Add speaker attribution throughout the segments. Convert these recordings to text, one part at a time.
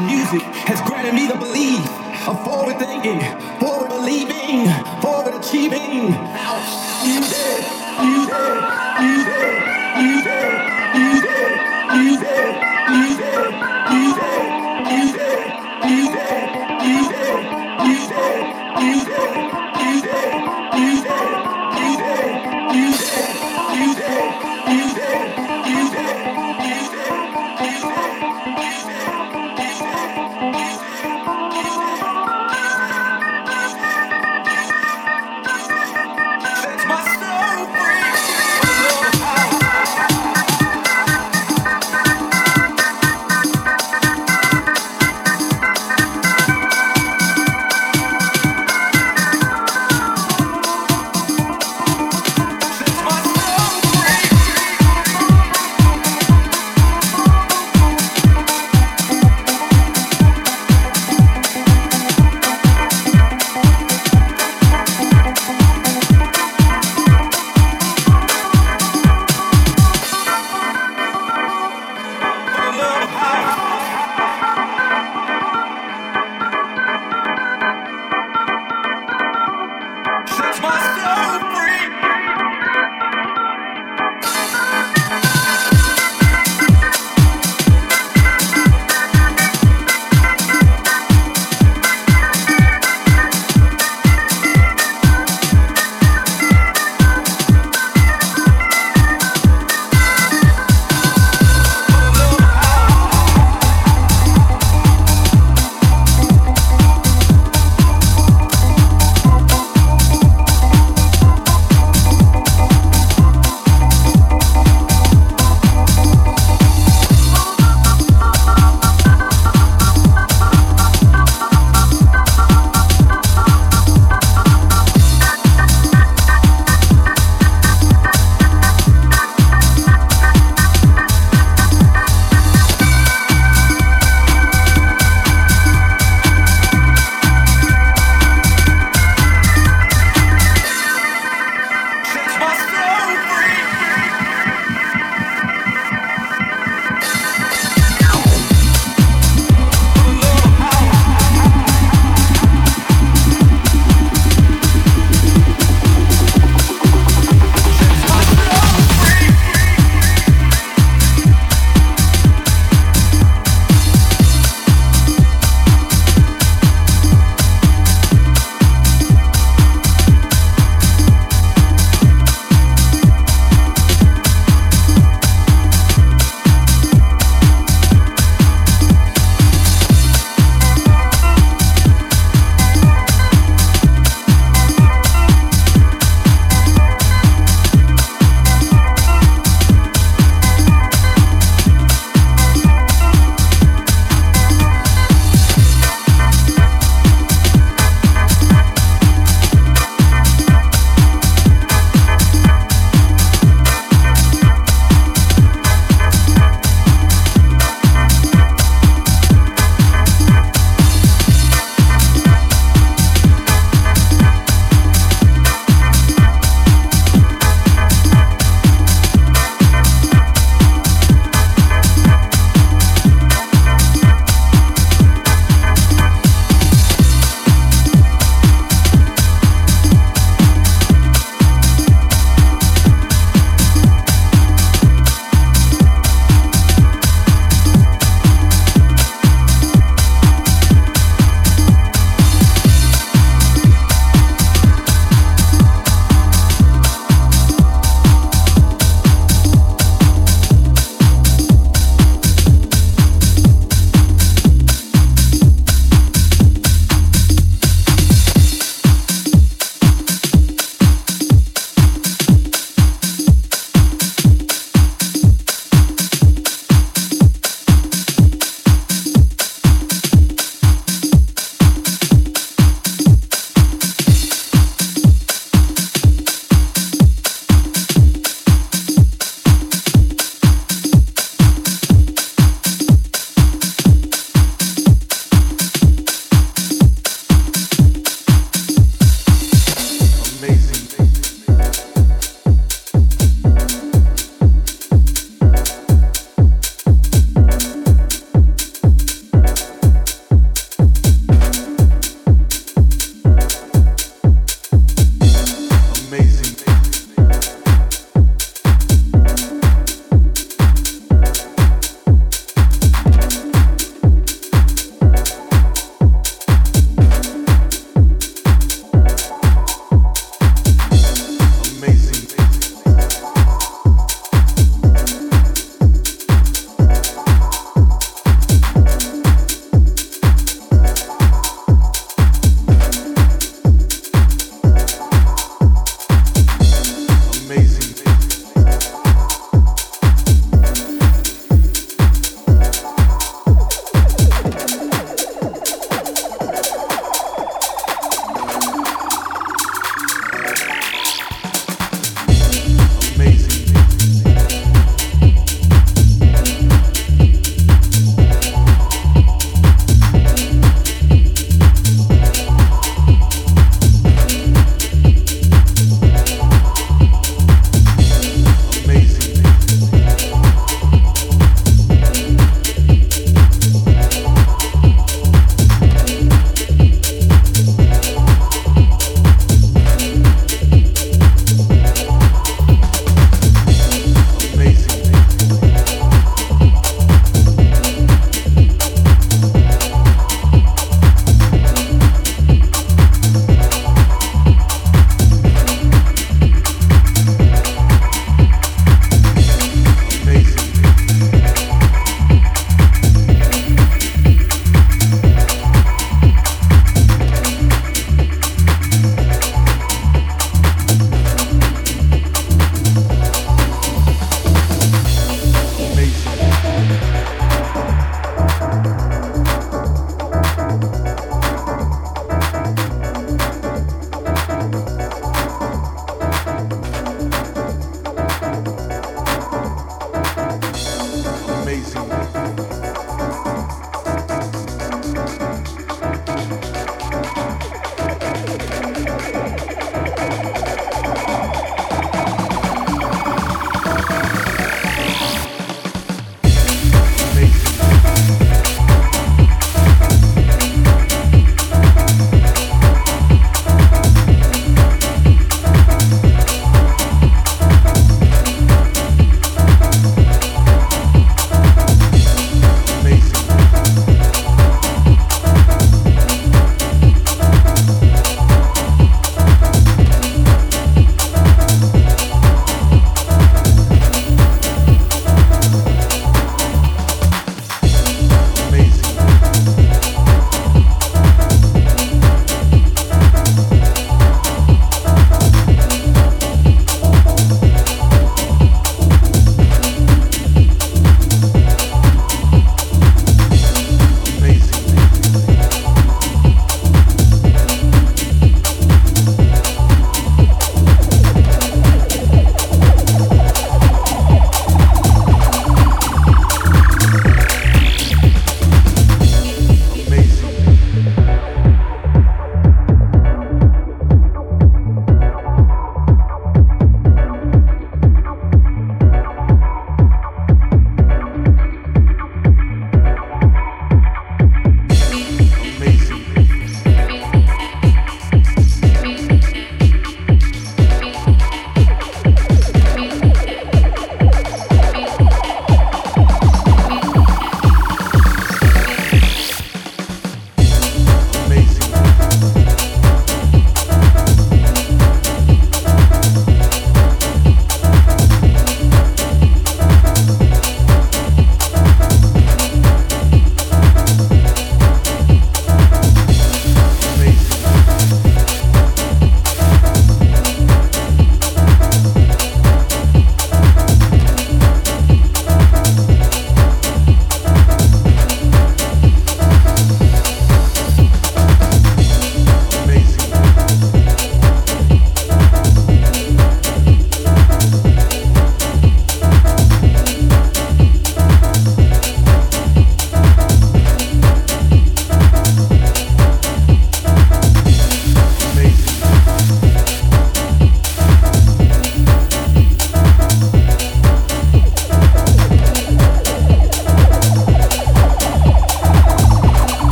Speaker 1: music has granted me the belief of forward thinking, forward believing, forward achieving. House music, music, music, music, music, music, music, music, music, music, music, music, music,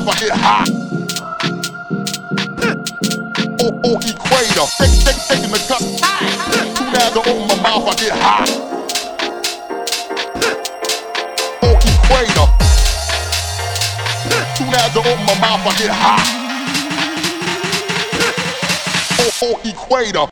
Speaker 2: lava hit hot. Oh, oh, equator, take, take, in the cup. Two nads are on my mouth, I get hot. Oh, equator. two nads are on my mouth, I get hot. Oh, oh, equator.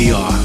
Speaker 3: We are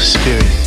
Speaker 3: spirit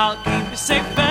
Speaker 4: I'll keep you safe